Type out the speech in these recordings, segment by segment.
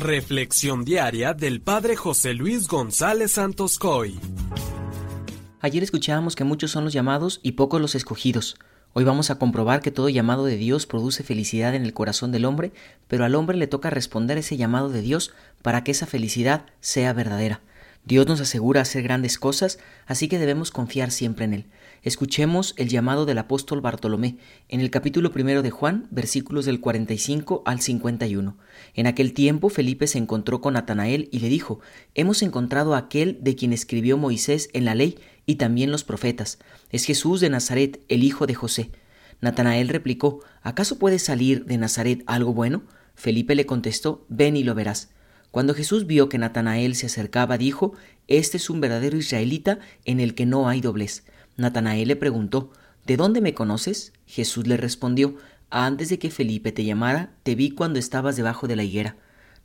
Reflexión diaria del Padre José Luis González Santos Coy. Ayer escuchábamos que muchos son los llamados y pocos los escogidos. Hoy vamos a comprobar que todo llamado de Dios produce felicidad en el corazón del hombre, pero al hombre le toca responder ese llamado de Dios para que esa felicidad sea verdadera. Dios nos asegura hacer grandes cosas, así que debemos confiar siempre en Él. Escuchemos el llamado del apóstol Bartolomé en el capítulo primero de Juan, versículos del 45 al 51. En aquel tiempo Felipe se encontró con Natanael y le dijo, Hemos encontrado a aquel de quien escribió Moisés en la ley y también los profetas. Es Jesús de Nazaret, el hijo de José. Natanael replicó, ¿acaso puede salir de Nazaret algo bueno? Felipe le contestó, Ven y lo verás. Cuando Jesús vio que Natanael se acercaba, dijo, Este es un verdadero israelita en el que no hay doblez. Natanael le preguntó, ¿De dónde me conoces? Jesús le respondió, Antes de que Felipe te llamara, te vi cuando estabas debajo de la higuera.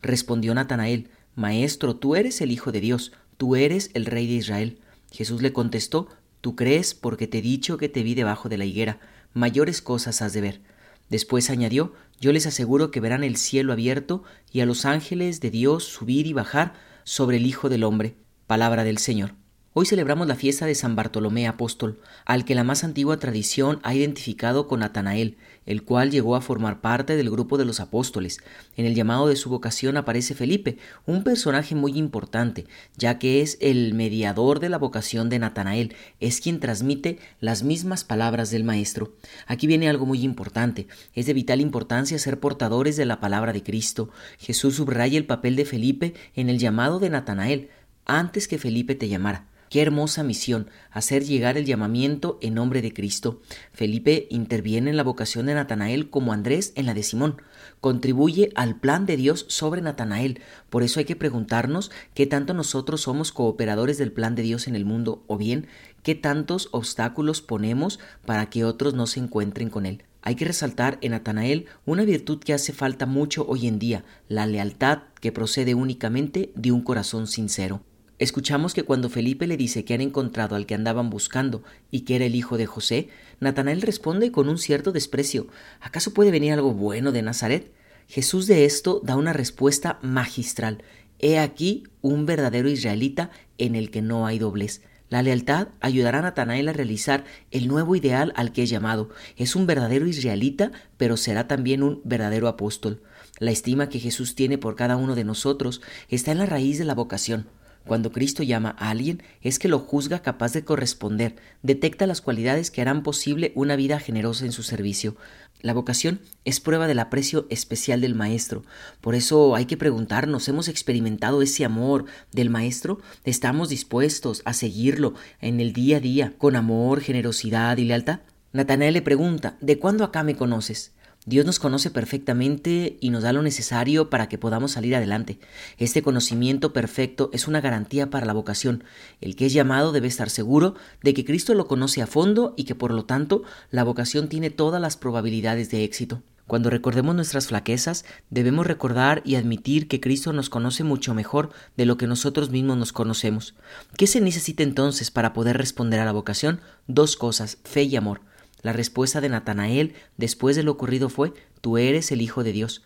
Respondió Natanael, Maestro, tú eres el Hijo de Dios, tú eres el Rey de Israel. Jesús le contestó, Tú crees porque te he dicho que te vi debajo de la higuera, mayores cosas has de ver. Después añadió, Yo les aseguro que verán el cielo abierto y a los ángeles de Dios subir y bajar sobre el Hijo del Hombre. Palabra del Señor. Hoy celebramos la fiesta de San Bartolomé Apóstol, al que la más antigua tradición ha identificado con Natanael, el cual llegó a formar parte del grupo de los apóstoles. En el llamado de su vocación aparece Felipe, un personaje muy importante, ya que es el mediador de la vocación de Natanael, es quien transmite las mismas palabras del Maestro. Aquí viene algo muy importante, es de vital importancia ser portadores de la palabra de Cristo. Jesús subraya el papel de Felipe en el llamado de Natanael, antes que Felipe te llamara. Qué hermosa misión, hacer llegar el llamamiento en nombre de Cristo. Felipe interviene en la vocación de Natanael como Andrés en la de Simón. Contribuye al plan de Dios sobre Natanael. Por eso hay que preguntarnos qué tanto nosotros somos cooperadores del plan de Dios en el mundo o bien qué tantos obstáculos ponemos para que otros no se encuentren con él. Hay que resaltar en Natanael una virtud que hace falta mucho hoy en día, la lealtad que procede únicamente de un corazón sincero. Escuchamos que cuando Felipe le dice que han encontrado al que andaban buscando y que era el hijo de José, Natanael responde con un cierto desprecio ¿Acaso puede venir algo bueno de Nazaret? Jesús de esto da una respuesta magistral. He aquí un verdadero israelita en el que no hay doblez. La lealtad ayudará a Natanael a realizar el nuevo ideal al que es llamado. Es un verdadero israelita, pero será también un verdadero apóstol. La estima que Jesús tiene por cada uno de nosotros está en la raíz de la vocación. Cuando Cristo llama a alguien es que lo juzga capaz de corresponder, detecta las cualidades que harán posible una vida generosa en su servicio. La vocación es prueba del aprecio especial del Maestro. Por eso hay que preguntarnos, ¿hemos experimentado ese amor del Maestro? ¿Estamos dispuestos a seguirlo en el día a día con amor, generosidad y lealtad? Natanael le pregunta, ¿de cuándo acá me conoces? Dios nos conoce perfectamente y nos da lo necesario para que podamos salir adelante. Este conocimiento perfecto es una garantía para la vocación. El que es llamado debe estar seguro de que Cristo lo conoce a fondo y que por lo tanto la vocación tiene todas las probabilidades de éxito. Cuando recordemos nuestras flaquezas, debemos recordar y admitir que Cristo nos conoce mucho mejor de lo que nosotros mismos nos conocemos. ¿Qué se necesita entonces para poder responder a la vocación? Dos cosas, fe y amor. La respuesta de Natanael después de lo ocurrido fue Tú eres el Hijo de Dios.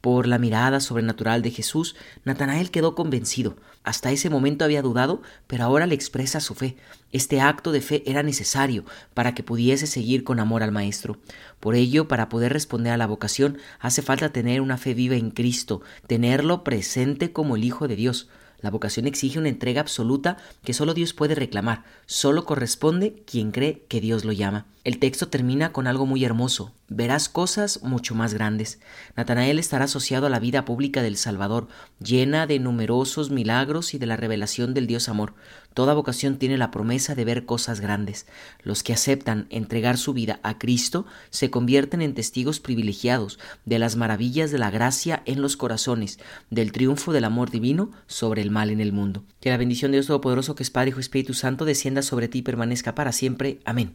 Por la mirada sobrenatural de Jesús, Natanael quedó convencido. Hasta ese momento había dudado, pero ahora le expresa su fe. Este acto de fe era necesario para que pudiese seguir con amor al Maestro. Por ello, para poder responder a la vocación, hace falta tener una fe viva en Cristo, tenerlo presente como el Hijo de Dios. La vocación exige una entrega absoluta que solo Dios puede reclamar, solo corresponde quien cree que Dios lo llama. El texto termina con algo muy hermoso, verás cosas mucho más grandes. Natanael estará asociado a la vida pública del Salvador, llena de numerosos milagros y de la revelación del Dios amor. Toda vocación tiene la promesa de ver cosas grandes. Los que aceptan entregar su vida a Cristo se convierten en testigos privilegiados de las maravillas de la gracia en los corazones, del triunfo del amor divino sobre el mal en el mundo. Que la bendición de Dios Todopoderoso, que es Padre, Hijo y Espíritu Santo, descienda sobre ti y permanezca para siempre. Amén.